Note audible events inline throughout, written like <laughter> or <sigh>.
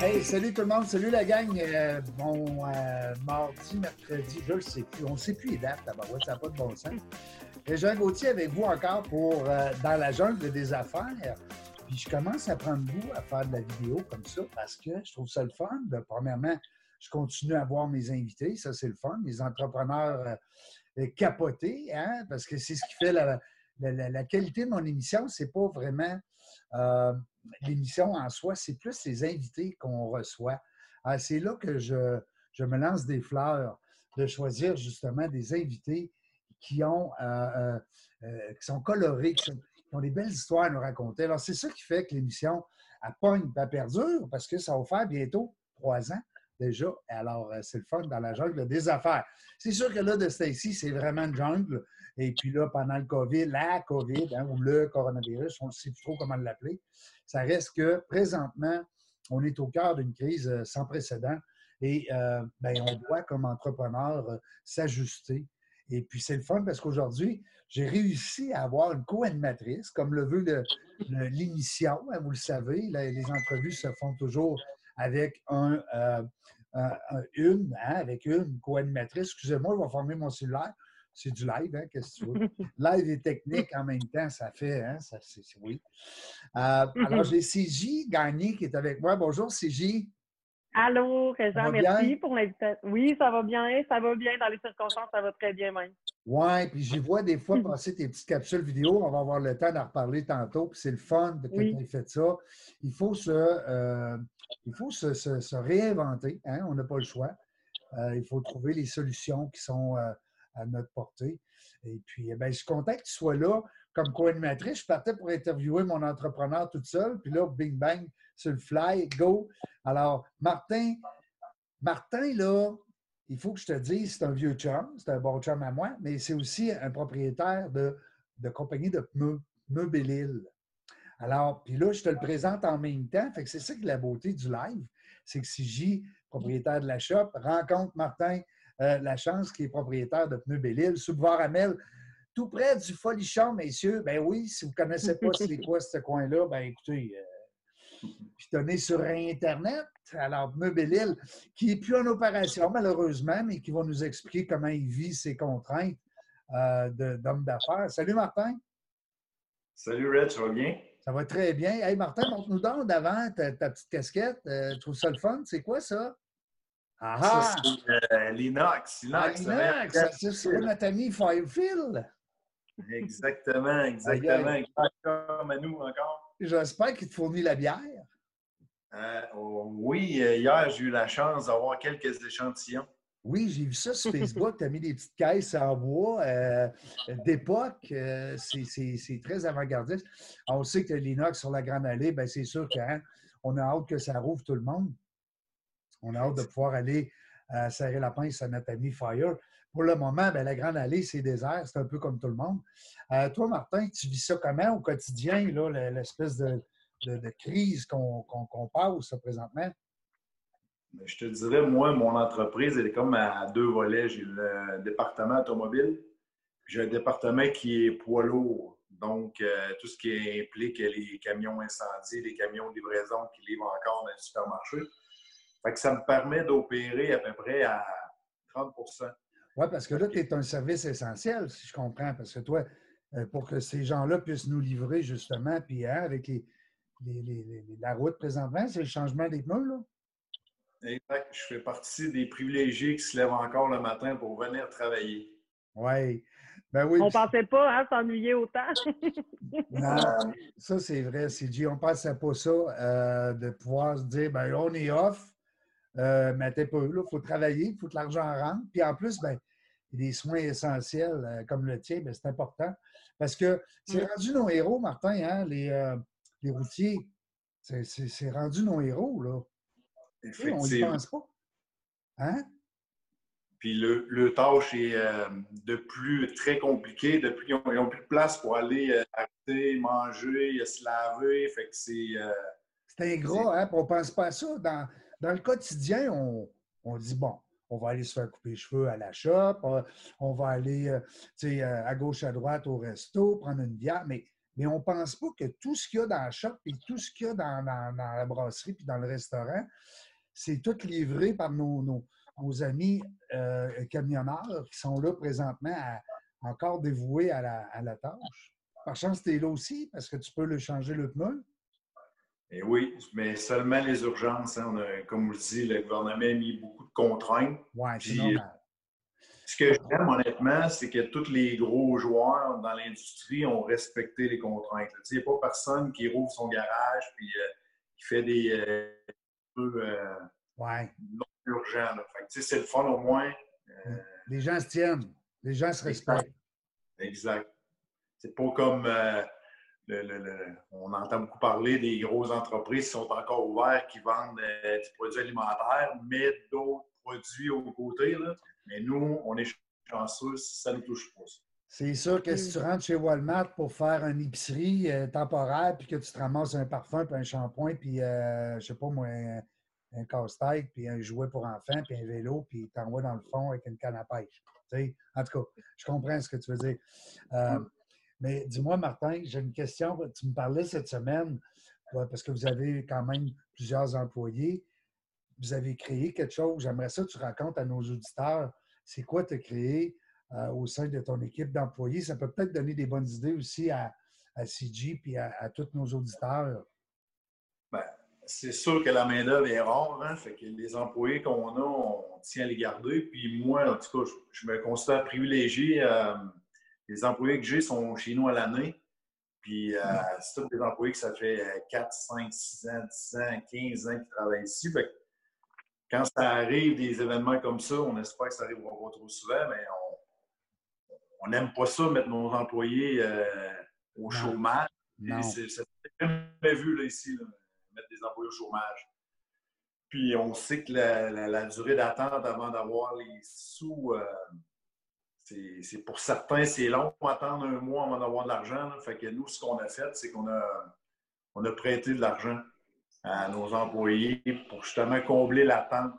Hey, salut tout le monde, salut la gang. Euh, bon, euh, mardi, mercredi, je ne sais plus. On ne sait plus les dates là-bas. Ouais, ça n'a pas de bon sens. Et Jean Gauthier avec vous encore pour euh, Dans la jungle des affaires. Puis je commence à prendre goût à faire de la vidéo comme ça parce que je trouve ça le fun. De, premièrement, je continue à voir mes invités, ça c'est le fun, mes entrepreneurs euh, capotés, hein, parce que c'est ce qui fait la, la- qualité de mon émission. C'est pas vraiment euh, l'émission en soi, c'est plus les invités qu'on reçoit. Ah, c'est là que je, me lance des fleurs de choisir justement des invités qui ont euh, euh, qui sont colorés, qui, ont des belles histoires à nous raconter. Alors, c'est ça qui fait que l'émission elle pogne, elle perdure, parce que ça va faire bientôt trois ans déjà. Alors, c'est le fun dans la jungle des affaires. C'est sûr que là, de Stacy, c'est vraiment une jungle. Et puis là, pendant le COVID, la COVID, hein, ou le coronavirus, on ne sait plus trop comment l'appeler, ça reste que présentement, on est au cœur d'une crise euh, sans précédent et euh, ben, on doit, comme entrepreneur, euh, s'ajuster. Et puis, c'est le fun parce qu'aujourd'hui, j'ai réussi à avoir une co-animatrice, comme le veut l'émission. hein, vous le savez, les entrevues se font toujours avec un, un- un- une, hein, avec une co-animatrice. Excusez-moi, je vais fermer mon cellulaire. C'est du live, hein, qu'est-ce que tu veux? <laughs> Live et technique en même temps, ça fait, hein, ça, oui. Euh, <laughs> alors, j'ai CJ Gagné qui est avec moi. Bonjour, CJ. Allô, va merci bien? pour l'invitation. Oui, ça va bien, ça va bien. Dans les circonstances, ça va très bien même. Oui, puis j'y vois des fois <laughs> passer tes petites capsules vidéo. On va avoir le temps d'en reparler tantôt. Puis c'est le fun de que Oui. tu fait ça. Il faut se, euh, il faut se, se- se réinventer. hein, On n'a pas le choix. Euh, il faut trouver les solutions qui sont euh, à notre portée. Et puis, eh ben, je suis content que tu sois là comme co-animatrice. Je partais pour interviewer mon entrepreneur toute seule. Puis là, bing bang, sur le fly, go. Alors, Martin, Martin, là, il faut que je te dise, c'est un vieux chum, c'est un bon chum à moi, mais c'est aussi un propriétaire de, de compagnie de pneus, Pneus. Alors, puis là, je te le présente en même temps. Fait que c'est ça qui est la beauté du live. C'est que si J, propriétaire de la shop, rencontre Martin euh, Lachance, qui est propriétaire de Pneus Belle-Île, sous boulevard Amel, tout près du Folichon, messieurs. Ben oui, si vous ne connaissez pas <laughs> c'est quoi ce coin-là, ben écoutez, euh, puis donné sur Internet. Alors, Pneus Belle-Île, qui n'est plus en opération, malheureusement, mais qui va nous expliquer comment il vit ses contraintes euh, d'homme d'affaires. Salut, Martin. Salut Red, ça va bien? Ça va très bien. Hey, Martin, montre-nous donc d'avant ta, ta petite casquette. Euh, je trouve ça le fun. C'est quoi ça? Ah ah! Euh, l'Inox. Ah, Inox, ça Inox, va- ça, c'est notre ami Firefield. Exactement, <laughs> exactement. Exact Comme à nous encore. J'espère qu'il te fournit la bière. Euh, oh, oui, euh, hier, j'ai eu la chance d'avoir quelques échantillons. Oui, j'ai vu ça sur Facebook. Tu as mis des petites caisses en bois euh, d'époque. Euh, c'est- très avant-gardiste. On sait que l'inox sur la Grande Allée, ben, c'est sûr qu'on a hâte que ça rouvre tout le monde. On a hâte de pouvoir aller euh, serrer la pince à notre ami Fire. Pour le moment, ben, la Grande Allée, c'est désert. C'est un peu comme tout le monde. Euh, toi, Martin, tu vis ça comment au quotidien, le- l'espèce de, crise qu'on qu'on- qu'on passe présentement? Mais Je te dirais, moi, mon entreprise, elle est comme à deux volets. J'ai le département automobile, j'ai un département qui est poids lourd. Donc, euh, tout ce qui implique les camions incendies, les camions de livraison qui livrent encore dans les supermarchés. Fait que ça me permet d'opérer à peu près à 30% Oui, parce que là, tu es un service essentiel, si je comprends. Parce que toi, euh, pour que ces gens-là puissent nous livrer, justement, puis hein, avec les, les- les- les- la route présentement, c'est le changement des pneus, là? Exact. Je fais partie des privilégiés qui se lèvent encore le matin pour venir travailler. Oui. Ben oui. On puis- pensait pas hein, s'ennuyer autant. Non, ça, c'est vrai, CG. On ne pensait pas ça, euh, de pouvoir se dire, ben on est off, euh, mais t'es pas là, il faut travailler, il faut que l'argent rentre. Puis en plus, ben, des soins essentiels euh, comme le tien, ben, c'est important. Parce que c'est Mm. rendu nos héros, Martin, hein, les, euh, les routiers. C'est- rendu nos héros, là. On n'y pense pas. Hein? Puis le, le tâche est de plus très compliqué. Depuis, ils n'ont plus de place pour aller arrêter, manger, se laver. Fait que c'est. C'est ingrat, hein? on ne pense pas à ça. Dans, dans le quotidien, on, on dit, bon, on va aller se faire couper les cheveux à la shop, on va aller à gauche, à droite au resto, prendre une bière, mais, mais on ne pense pas que tout ce qu'il y a dans la shop et tout ce qu'il y a dans, la brasserie puis dans le restaurant, c'est tout livré par nos, nos, amis camionneurs qui sont là présentement encore dévoués à la, à la tâche. Par chance, tu es là aussi parce que tu peux le changer le pneu. Et oui, mais seulement les urgences. Hein. comme vous le dis, le gouvernement a mis beaucoup de contraintes. Oui, c'est normal. Ce que j'aime honnêtement, c'est que tous les gros joueurs dans l'industrie ont respecté les contraintes. Il n'y a pas personne qui rouvre son garage et euh, qui fait des euh, euh, non urgents. C'est le fun au moins. Euh, les gens se tiennent. Les gens se respectent. Exact. C'est pas comme on entend beaucoup parler des grosses entreprises qui sont encore ouvertes, qui vendent euh, des produits alimentaires, mais d'autres produits au côté. Mais nous, on est chanceux, ça ne touche pas. C'est sûr que si tu rentres chez Walmart pour faire une épicerie euh, temporaire, puis que tu te ramasses un parfum, puis un shampoing, puis, euh, je sais pas moi, un, casse-tête, puis un jouet pour enfants, puis un vélo, puis t'envoies dans le fond avec une canne à pêche. en tout cas, je comprends ce que tu veux dire. Mm. Mais dis-moi, Martin, j'ai une question. Tu me parlais cette semaine, parce que vous avez quand même plusieurs employés. Vous avez créé quelque chose. J'aimerais ça que tu racontes à nos auditeurs. C'est quoi tu as euh, au sein de ton équipe d'employés? Ça peut peut-être donner des bonnes idées aussi à, à CG et à, tous nos auditeurs. Bien, c'est sûr que la main-d'œuvre est rare. Hein? Fait que les employés qu'on a, on tient à les garder. Puis moi, en tout cas, je, me considère privilégié. Euh, les employés que j'ai sont chez nous à l'année. Puis euh, c'est tous des employés que ça fait 4, 5, 6 ans, 10 ans, 15 ans qu'ils travaillent ici. quand ça arrive, des événements comme ça, on espère que ça n'arrivera pas trop souvent, mais on n'aime pas ça, mettre nos employés euh, au chômage. C'est jamais vu là, ici, mettre des employés au chômage. Puis on sait que la, durée d'attente avant d'avoir les sous, euh, c'est pour certains, c'est long attendre un mois avant d'avoir de l'argent. Fait que nous, ce qu'on a fait, c'est qu'on a, on a prêté de l'argent à nos employés pour justement combler l'attente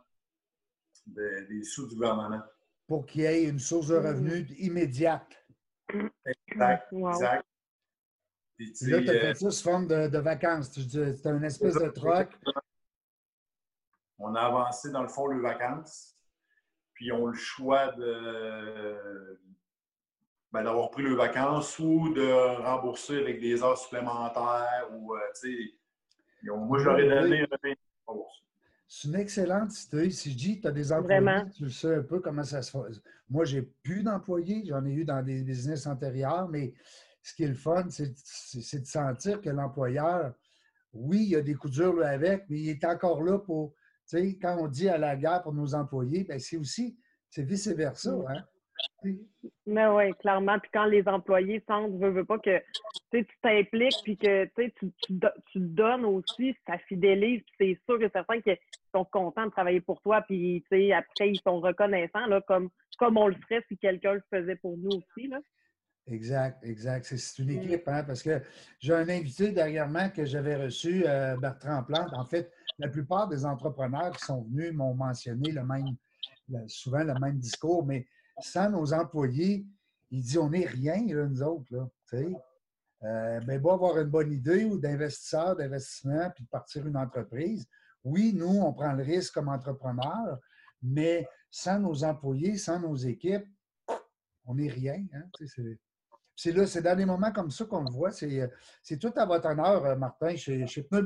des sous du gouvernement. Pour qu'il y ait une source de revenus immédiate. Exact, exact. là, tu as fait ça sous forme de, vacances. C'est un espèce de troc. On a avancé, dans le fond, les vacances puis ont le choix de ben, d'avoir pris le vacances ou de rembourser avec des heures supplémentaires ou euh, tu sais, moi j'aurais donné un c'est une excellente idée. Si je dis tu as des employés, tu sais un peu comment ça se fait. Moi, j'ai plus d'employés, j'en ai eu dans des business antérieurs, mais ce qui est le fun, c'est de sentir que l'employeur, oui, il y a des coups durs avec, mais il est encore là pour quand on dit à la guerre pour nos employés, ben, c'est aussi, c'est vice-versa. Hein? Mais oui, clairement. Puis quand les employés sentent, veux, veux pas que tu t'impliques, puis que tu, tu, donnes aussi, ça fidélise, puis c'est sûr que certains qui sont contents de travailler pour toi, puis après, ils sont reconnaissants, là, comme, comme on le ferait si quelqu'un le faisait pour nous aussi. Là. Exact, exact. C'est une mm. équipe, hein, parce que j'ai un invité dernièrement que j'avais reçu, euh, Bertrand Plante. En fait, la plupart des entrepreneurs qui sont venus m'ont mentionné le même, souvent le même discours, mais sans nos employés, il dit on n'est rien, nous autres. Là, euh, beau avoir une bonne idée ou d'investisseur, d'investissement, puis de partir une entreprise. Oui, nous, on prend le risque comme entrepreneur, mais sans nos employés, sans nos équipes, on n'est rien. Hein, c'est là, c'est dans des moments comme ça qu'on le voit. C'est tout à votre honneur, Martin. Chez, chez Pneu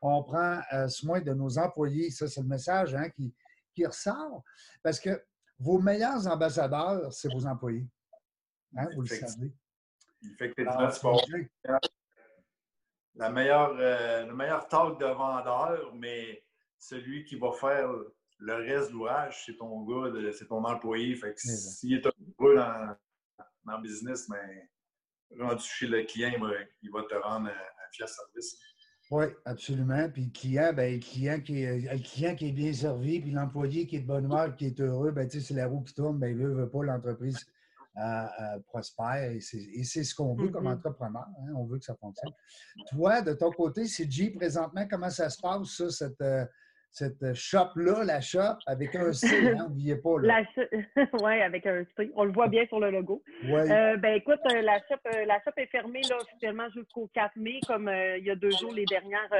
on prend euh, soin de nos employés. Ça, c'est le message hein, qui, qui, ressort. Parce que vos meilleurs ambassadeurs, c'est vos employés. Hein, vous le savez. Effectivement, la meilleure, euh, le meilleur talk de vendeur, mais celui qui va faire le reste de l'ouvrage, c'est ton gars, c'est ton employé. Fait que s'il est heureux dans, dans le business, mais rendu chez le client, il va, te rendre un fier service. Oui, absolument. Puis le client, ben, le, client qui est, le client qui est bien servi, puis l'employé qui est de bonne humeur, qui est heureux, ben, c'est la roue qui tourne, ben, il veut, veut pas l'entreprise euh, euh, prospère. Et c'est ce qu'on veut comme mm-hmm. entrepreneur. Hein, on veut que ça fonctionne. Toi, de ton côté, CG, présentement, comment ça se passe, ça, cette, euh, cette shop-là, la shop, avec un C, <laughs> hein, n'oubliez pas. <laughs> oui, avec un C. On le voit bien sur le logo. Euh, ben écoute, euh, la, shop, euh, la shop est fermée là, officiellement jusqu'au 4 mai, comme il y a deux jours, les dernières,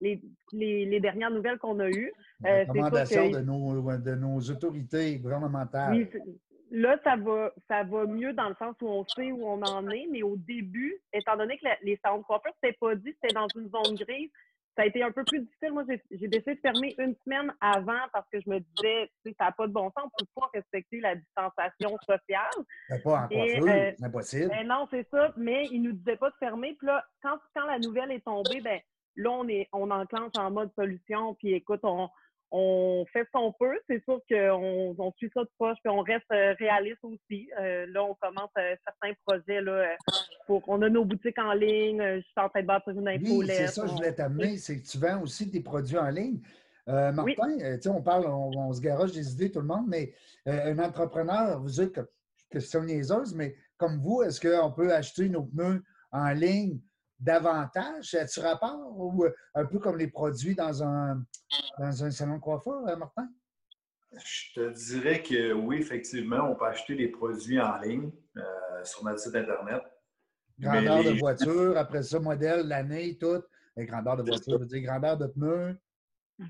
les, les, dernières nouvelles qu'on a eues. Recommandation de, nos, de nos autorités gouvernementales. Oui, là, ça va, ça va mieux dans le sens où on sait où on en est, mais au début, étant donné que les salons de coiffure, c'était pas dit, c'était dans une zone grise, ça a été un peu plus difficile. Moi, j'ai décidé de fermer une semaine avant parce que je me disais, tu sais, ça n'a pas de bon sens, on ne peut pas respecter la distanciation sociale. Mais pas en coiffure, euh, c'est impossible. Ben non, c'est ça, mais ils ne nous disaient pas de fermer. Puis là, quand, quand la nouvelle est tombée, ben là, on, est, on enclenche en mode solution, puis écoute, on, on fait ce qu'on peut. C'est sûr qu'on on suit ça de proche, puis on reste euh, réaliste aussi. Euh, là, on commence euh, certains projets. Là, pour, on a nos boutiques en ligne. je suis en train de bâtir une infolette. Oui, c'est ça que je voulais t'amener. C'est que tu vends aussi des produits en ligne. Martin, on parle, on, se garoche des idées, tout le monde, mais un entrepreneur, vous dites que, que c'est niaiseuse, mais comme vous, est-ce qu'on peut acheter nos pneus en ligne davantage? As-tu rapport ou euh, un peu comme les produits dans un, dans un salon de coiffure, euh, Martin? Je te dirais que oui, effectivement, on peut acheter des produits en ligne euh, sur notre site Internet. Grandeur de voiture, après ça, modèle, l'année, tout. Et grandeur de voiture, je veux dire grandeur de pneus.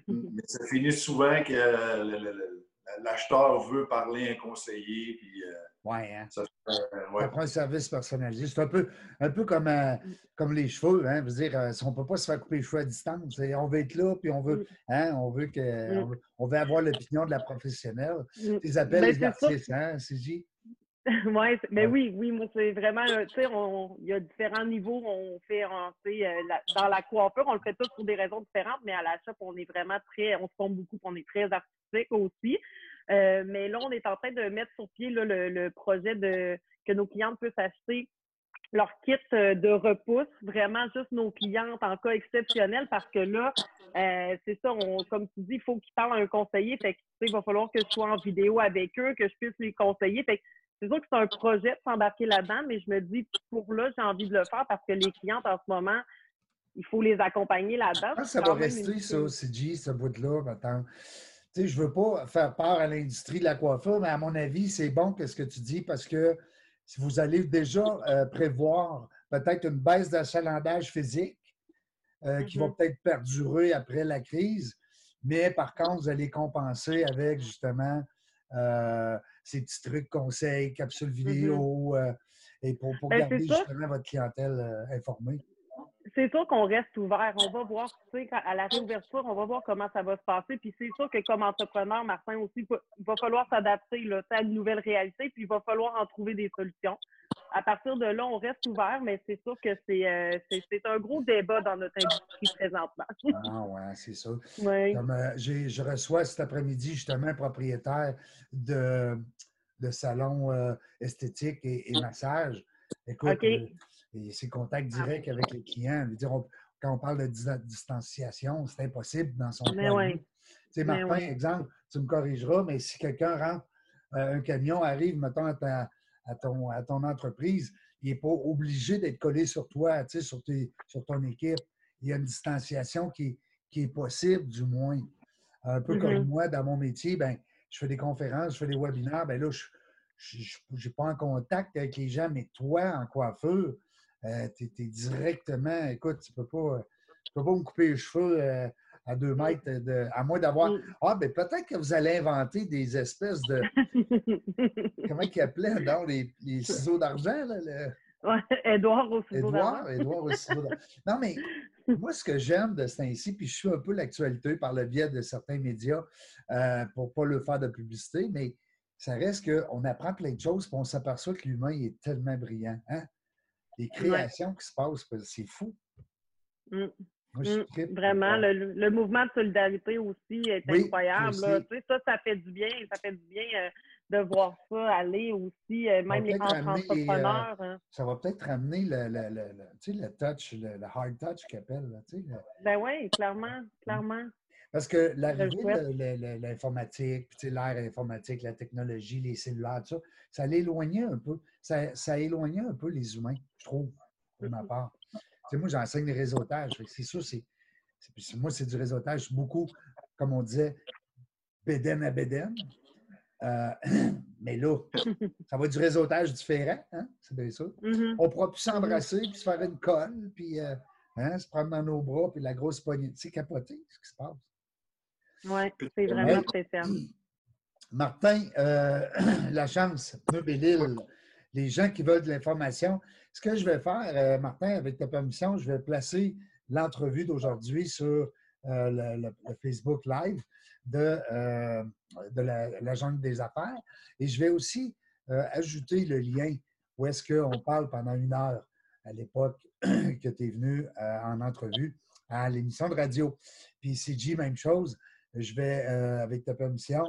Mais ça finit souvent que l'acheteur veut parler à un conseiller. Puis, oui, hein? Ça, prend un service personnalisé. C'est un peu, un peu comme, euh, comme les cheveux. Hein? Veux dire, euh, on ne peut pas se faire couper les cheveux à distance. On veut être là, puis on veut, mm. hein? on veut, que, mm. on veut avoir l'opinion de la professionnelle. Mm. Tu les appelles ben, les artistes, hein, CJ? <laughs> ouais, mais oui, oui, moi, c'est vraiment, tu sais, il y a différents niveaux. On fait, euh, dans la coiffure, on le fait tous pour des raisons différentes, mais à la shop, on est vraiment très, on se compte beaucoup, on est très artistique aussi. Euh, mais là, on est en train de mettre sur pied le, projet de que nos clientes puissent acheter leur kit euh, de repousse, vraiment juste nos clientes en cas exceptionnel, parce que là, euh, c'est ça, on, comme tu dis, il faut qu'ils parlent à un conseiller. Fait que, il va falloir que je sois en vidéo avec eux, que je puisse les conseiller. Fait c'est sûr que c'est un projet de s'embarquer là-dedans, mais je me dis, pour là, j'ai envie de le faire parce que les clientes en ce moment, il faut les accompagner là-dedans. ça va rester, ça, CG, ce bout-là, maintenant sais, je ne veux pas faire peur à l'industrie de la coiffure, mais à mon avis, c'est bon que ce que tu dis parce que si vous allez déjà euh, prévoir peut-être une baisse d'achalandage physique euh, qui va mm-hmm. peut-être perdurer après la crise, mais par contre, vous allez compenser avec justement euh, ces petits trucs conseils, capsules mm-hmm. vidéo, et pour, pour ben, garder justement votre clientèle informée c'est sûr qu'on reste ouvert. On va voir, tu sais, à la réouverture, on va voir comment ça va se passer. Puis c'est sûr que comme entrepreneur, Martin aussi, il va falloir s'adapter à une nouvelle réalité, puis il va falloir en trouver des solutions. À partir de là, on reste ouvert, mais c'est sûr que c'est euh, un gros débat dans notre industrie présentement. ah ouais, c'est ça. <laughs> Comme, euh, je reçois cet après-midi justement un propriétaire de, de salon euh, esthétique et, massage. Écoute, et c'est contact ah. direct avec les clients. Dire, quand on parle de distanciation, c'est impossible dans son mais Tu sais, Martin, exemple, tu me corrigeras, mais si quelqu'un rentre, un camion arrive, mettons, à, ton, à ton entreprise, il n'est pas obligé d'être collé sur toi, tu sais, sur, sur ton équipe. Il y a une distanciation qui, qui est possible, du moins. Un peu comme mm-hmm. moi, dans mon métier, ben, je fais des conférences, je fais des webinaires, ben là, je n'ai pas en contact avec les gens, mais toi, en coiffure, euh, tu es, directement, écoute, tu ne peux, pas, peux pas me couper les cheveux euh, à deux mètres, de, à moins d'avoir. Ah, ben peut-être que vous allez inventer des espèces de. <laughs> comment ils appelaient, dans les, les ciseaux d'argent, là? Le... Ouais, Edouard au ciseau d'argent. Edouard au ciseau d'argent. Non, mais moi, ce que j'aime de ce ainsi, puis je suis un peu l'actualité par le biais de certains médias euh, pour ne pas le faire de publicité, mais ça reste qu'on apprend plein de choses, puis on s'aperçoit que l'humain est tellement brillant. Hein? les créations qui se passent, c'est fou. Mmh. Vraiment, le, mouvement de solidarité aussi est incroyable. Ça, ça fait du bien. Ça fait du bien euh, de voir ça aller aussi, euh, même les entrepreneurs. Euh, hein. Ça va peut-être ramener le, le, touch, le, hard touch qu'ils appellent. ben oui, clairement, clairement. Parce que l'arrivée de l'informatique, l'ère informatique, la technologie, les cellulaires, tout ça, ça l'éloignait un peu. Ça, ça éloignait un peu les humains, je trouve, de ma part. Moi, j'enseigne le réseautage. C'est sûr, c'est, moi, c'est du réseautage beaucoup comme on disait, béden à béden. Euh, <clears throat> mais là, ça va être du réseautage différent, hein? c'est bien ça. Mhm. On pourra plus s'embrasser, puis se faire une colle, puis euh, hein, se prendre dans nos bras, puis la grosse poignée. C'est capoté ce qui se passe. Oui, c'est vraiment spécial. <clears throat> Martin, euh, <clears throat> la chance, Pneu les gens qui veulent de l'information, ce que je vais faire, euh, Martin, avec ta permission, je vais placer l'entrevue d'aujourd'hui sur euh, le, le- le Facebook Live de, euh, de la, la jungle des affaires. Et je vais aussi euh, ajouter le lien où est-ce qu'on parle pendant une heure à l'époque <clears throat> que tu es venu en entrevue à l'émission de radio. Puis CG, même chose. Je vais, avec ta permission,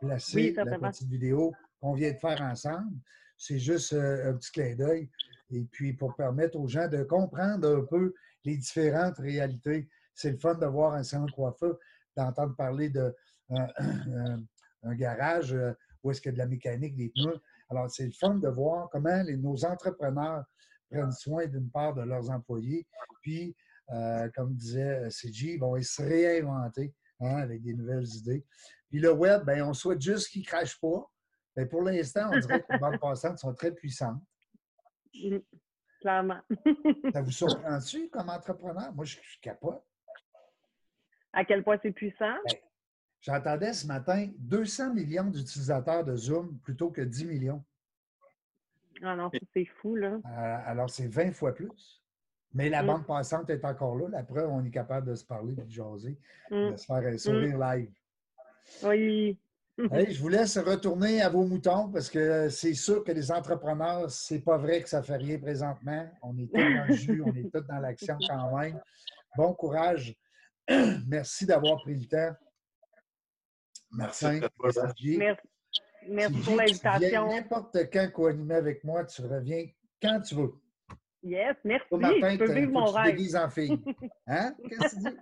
placer Oui, la petite vidéo qu'on vient de faire ensemble. C'est juste un petit clin d'œil. Et puis, pour permettre aux gens de comprendre un peu les différentes réalités. C'est le fun de voir un salon de coiffeur, d'entendre parler de un, <clears throat> un- un garage euh, où est-ce qu'il y a de la mécanique, des pneus. Alors, c'est le fun de voir comment les- nos entrepreneurs prennent soin d'une part de leurs employés. Puis, euh, comme disait CG, ils vont se réinventer hein, avec des nouvelles idées. Puis le web, ben, on souhaite juste qu'il ne crache pas. Mais pour l'instant, on dirait que les bandes <laughs> passantes sont très puissantes. Mm, Clairement. <laughs> Ça vous surprend-tu comme entrepreneur? Moi, je, je capote. à quel point c'est puissant? J'entendais ce matin 200 millions d'utilisateurs de Zoom plutôt que 10 millions. Ah non, c'est fou, là. Euh, alors, c'est 20 fois plus. Mais la Mm. bande passante est encore là. La preuve, on est capable de se parler, de jaser, Mm. de se faire un sourire live. Oui. Hey, <laughs> je vous laisse retourner à vos moutons parce que c'est sûr que les entrepreneurs, c'est pas vrai que ça fait rien présentement. On est tous dans le jus, on est tous dans l'action quand même. Bon courage. <clears throat> Merci d'avoir pris le temps. Martin, Merci. Sergi. Merci, merci pour l'invitation. n'importe quand co-animer avec moi, tu reviens quand tu veux. Yes, merci. Toi, Martin, je peux vivre mon que tu te rêve. déguises en fille. <laughs> Hein? Qu'est-ce que tu dis?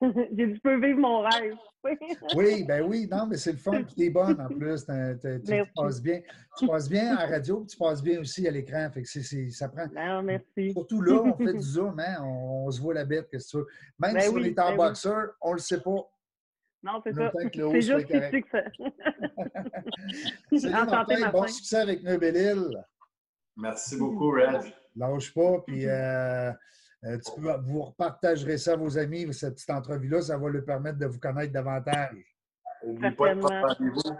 <laughs> J'ai dit, je peux vivre mon rêve. <laughs> Oui, ben oui, non, mais c'est le fun, puis t'es bonne en plus. Tu, tu passes bien. Tu passes bien à la radio, puis tu passes bien aussi à l'écran. Fait que c'est- c'est- ça prend. Non, merci. Surtout là, on fait du <laughs> zoom, hein? on, on se voit la bête, qu'est-ce que tu veux. Même Ben si oui, on est en ben oui. boxeur, on le sait pas. Non, c'est ça. C'est juste ici que ça. Salut Enchanté, Martin, Martin. bon succès avec Neubelil. Merci beaucoup, Reg. Lâche pas, puis euh, euh, tu peux, vous repartagerez ça à vos amis, cette petite entrevue-là, ça va leur permettre de vous connaître davantage. N'oublie pas de prendre rendez-vous.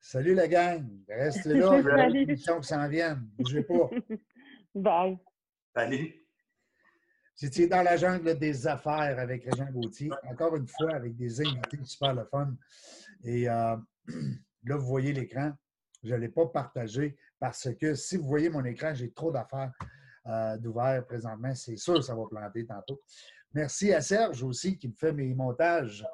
Salut la gang, restez là, <laughs> il y a des émissions qui s'en viennent, bougez pas. <laughs> Bye. Salut. C'était dans la jungle des affaires avec Régent Gauthier, encore une fois avec des invités super le fun. Et euh, <clears throat> là, vous voyez l'écran. Je ne l'ai pas partagé parce que si vous voyez mon écran, j'ai trop d'affaires euh, d'ouvert présentement. C'est sûr que ça va planter tantôt. Merci à Serge aussi qui me fait mes montages.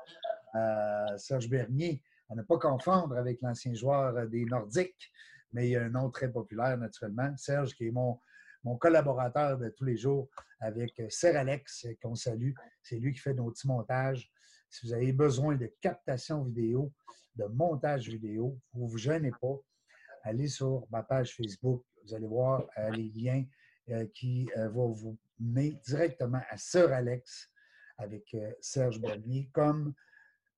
Euh, Serge Bernier, à ne pas confondre avec l'ancien joueur des Nordiques, mais il y a un nom très populaire naturellement. Serge qui est mon, mon collaborateur de tous les jours avec euh, Serre Alex, qu'on salue. C'est lui qui fait nos petits montages. Si vous avez besoin de captation vidéo, de montage vidéo, vous ne vous gênez pas. Allez sur ma page Facebook. Vous allez voir les liens qui euh, vont vous mener directement à Sœur Alex avec euh, Serge Bernier comme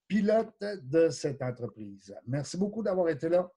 pilote de cette entreprise. Merci beaucoup d'avoir été là.